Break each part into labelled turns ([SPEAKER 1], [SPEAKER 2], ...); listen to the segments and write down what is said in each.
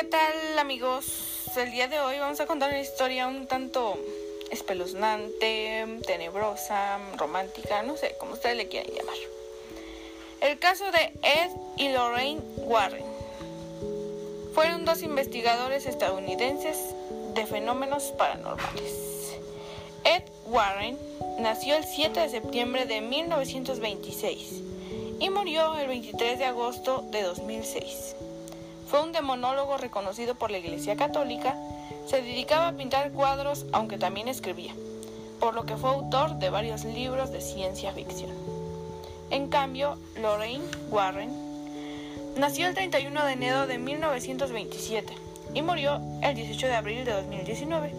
[SPEAKER 1] ¿Qué tal amigos? El día de hoy vamos a contar una historia un tanto espeluznante, tenebrosa, romántica, no sé, como ustedes le quieran llamar. El caso de Ed y Lorraine Warren. Fueron dos investigadores estadounidenses de fenómenos paranormales. Ed Warren nació el 7 de septiembre de 1926 y murió el 23 de agosto de 2006. Fue un demonólogo reconocido por la Iglesia Católica, se dedicaba a pintar cuadros aunque también escribía, por lo que fue autor de varios libros de ciencia ficción. En cambio, Lorraine Warren nació el 31 de enero de 1927 y murió el 18 de abril de 2019.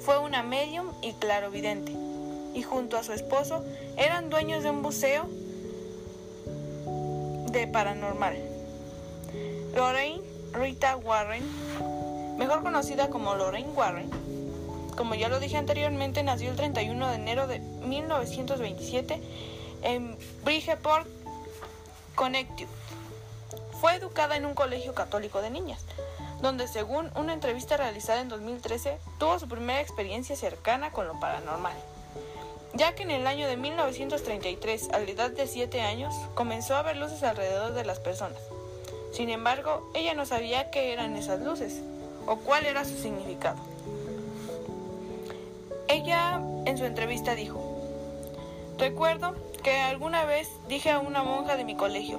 [SPEAKER 1] Fue una medium y clarovidente, y junto a su esposo eran dueños de un museo de paranormal. Lorraine Rita Warren, mejor conocida como Lorraine Warren, como ya lo dije anteriormente, nació el 31 de enero de 1927 en Bridgeport, Connecticut. Fue educada en un colegio católico de niñas, donde según una entrevista realizada en 2013 tuvo su primera experiencia cercana con lo paranormal, ya que en el año de 1933, a la edad de 7 años, comenzó a ver luces alrededor de las personas. Sin embargo, ella no sabía qué eran esas luces o cuál era su significado. Ella en su entrevista dijo, recuerdo que alguna vez dije a una monja de mi colegio,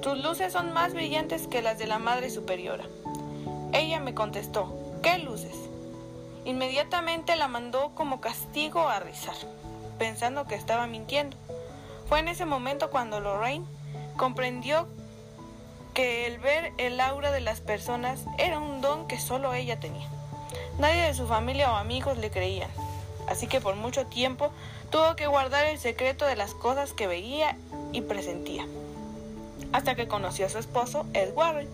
[SPEAKER 1] tus luces son más brillantes que las de la Madre Superiora. Ella me contestó, ¿qué luces? Inmediatamente la mandó como castigo a rizar, pensando que estaba mintiendo. Fue en ese momento cuando Lorraine comprendió que el ver el aura de las personas era un don que solo ella tenía. Nadie de su familia o amigos le creían, así que por mucho tiempo tuvo que guardar el secreto de las cosas que veía y presentía, hasta que conoció a su esposo, Ed Warren.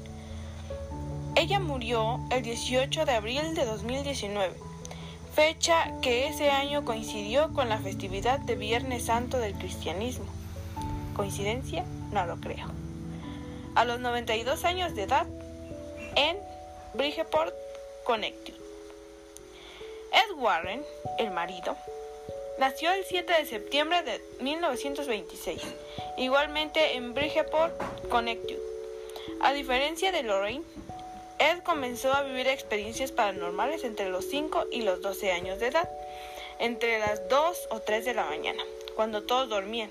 [SPEAKER 1] Ella murió el 18 de abril de 2019, fecha que ese año coincidió con la festividad de Viernes Santo del cristianismo. ¿Coincidencia? No lo creo a los 92 años de edad en Bridgeport, Connecticut. Ed Warren, el marido, nació el 7 de septiembre de 1926, igualmente en Bridgeport, Connecticut. A diferencia de Lorraine, Ed comenzó a vivir experiencias paranormales entre los 5 y los 12 años de edad, entre las 2 o 3 de la mañana, cuando todos dormían.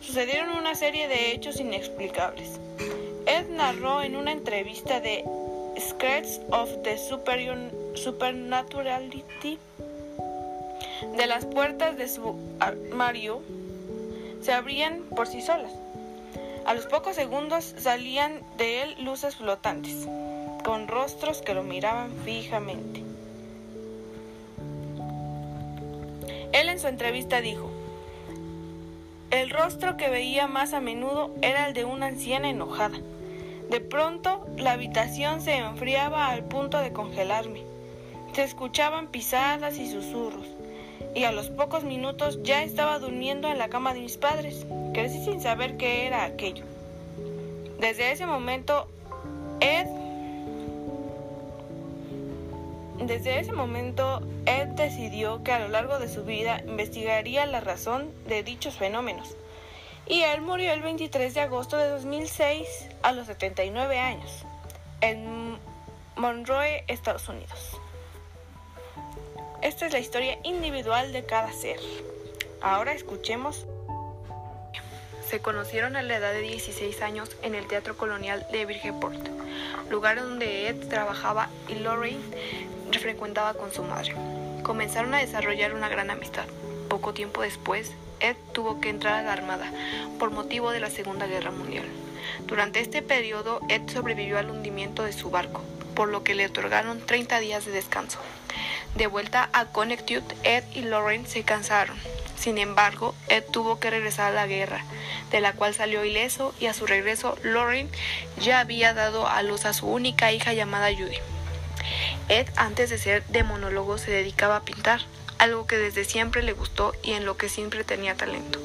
[SPEAKER 1] Sucedieron una serie de hechos inexplicables. Narró en una entrevista de Scratch of the Supernaturality de las puertas de su armario se abrían por sí solas. A los pocos segundos salían de él luces flotantes, con rostros que lo miraban fijamente. Él en su entrevista dijo, el rostro que veía más a menudo era el de una anciana enojada. De pronto la habitación se enfriaba al punto de congelarme. Se escuchaban pisadas y susurros, y a los pocos minutos ya estaba durmiendo en la cama de mis padres. Crecí sin saber qué era aquello. Desde ese momento, Ed desde ese momento, Ed decidió que a lo largo de su vida investigaría la razón de dichos fenómenos. Y él murió el 23 de agosto de 2006 a los 79 años, en Monroe, Estados Unidos. Esta es la historia individual de cada ser. Ahora escuchemos. Se conocieron a la edad de 16 años en el Teatro Colonial de Bridgeport, lugar donde Ed trabajaba y Lorraine frecuentaba con su madre. Comenzaron a desarrollar una gran amistad. Poco tiempo después, Ed tuvo que entrar a la Armada por motivo de la Segunda Guerra Mundial. Durante este periodo, Ed sobrevivió al hundimiento de su barco, por lo que le otorgaron 30 días de descanso. De vuelta a Connecticut, Ed y Lauren se cansaron. Sin embargo, Ed tuvo que regresar a la guerra, de la cual salió ileso y a su regreso, Lauren ya había dado a luz a su única hija llamada Judy. Ed, antes de ser demonólogo, se dedicaba a pintar, algo que desde siempre le gustó y en lo que siempre tenía talento.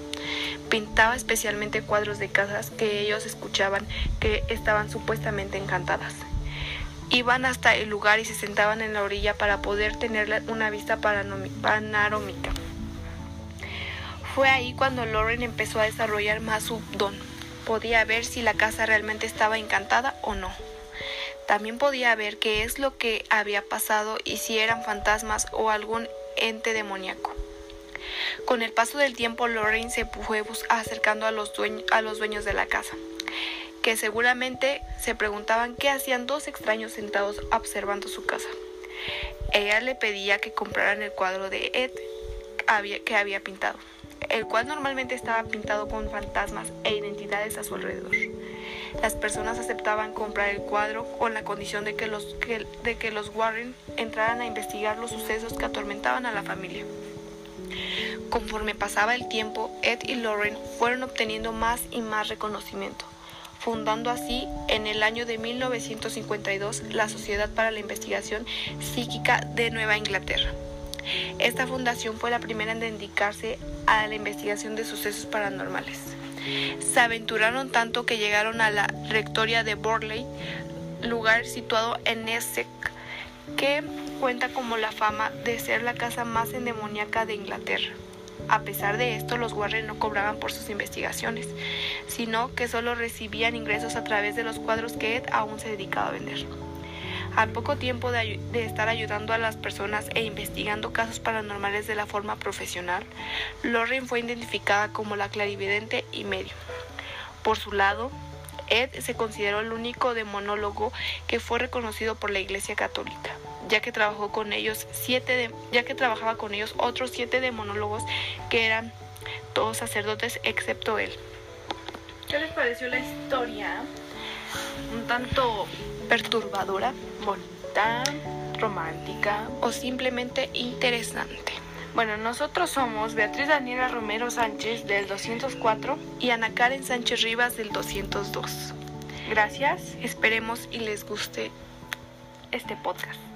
[SPEAKER 1] Pintaba especialmente cuadros de casas que ellos escuchaban que estaban supuestamente encantadas.
[SPEAKER 2] Iban hasta el lugar y se sentaban en la orilla para poder tener una vista panorámica. Fue ahí cuando Lauren empezó a desarrollar más su don. Podía ver si la casa realmente estaba encantada o no. También podía ver qué es lo que había pasado y si eran fantasmas o algún ente demoníaco. Con el paso del tiempo, Lauren se fue acercando a los, a los dueños de la casa que seguramente se preguntaban qué hacían dos extraños sentados observando su casa. Ella le pedía que compraran el cuadro de Ed que había pintado, el cual normalmente estaba pintado con fantasmas e identidades a su alrededor. Las personas aceptaban comprar el cuadro con la condición de que los, de que los Warren entraran a investigar los sucesos que atormentaban a la familia. Conforme pasaba el tiempo, Ed y Lauren fueron obteniendo más y más reconocimiento fundando así en el año de 1952 la Sociedad para la Investigación Psíquica de Nueva Inglaterra. Esta fundación fue la primera en dedicarse a la investigación de sucesos paranormales. Se aventuraron tanto que llegaron a la rectoria de Borley, lugar situado en Essex, que cuenta como la fama de ser la casa más endemoniaca de Inglaterra. A pesar de esto, los Warren no cobraban por sus investigaciones, sino que solo recibían ingresos a través de los cuadros que Ed aún se dedicaba a vender. Al poco tiempo de, estar ayudando a las personas e investigando casos paranormales de la forma profesional, Lauren fue identificada como la clarividente y medio. Por su lado, Ed se consideró el único demonólogo que fue reconocido por la Iglesia Católica ya que trabajó con ellos siete ya que trabajaba con ellos otros siete demonólogos que eran todos sacerdotes excepto él.
[SPEAKER 1] ¿Qué les pareció la historia?
[SPEAKER 2] Un tanto perturbadora,
[SPEAKER 1] bonita, romántica
[SPEAKER 2] o simplemente interesante.
[SPEAKER 1] Bueno, nosotros somos Beatriz Daniela Romero Sánchez del 204
[SPEAKER 2] y Ana Karen Sánchez Rivas del 202.
[SPEAKER 1] Gracias,
[SPEAKER 2] esperemos y les guste este podcast.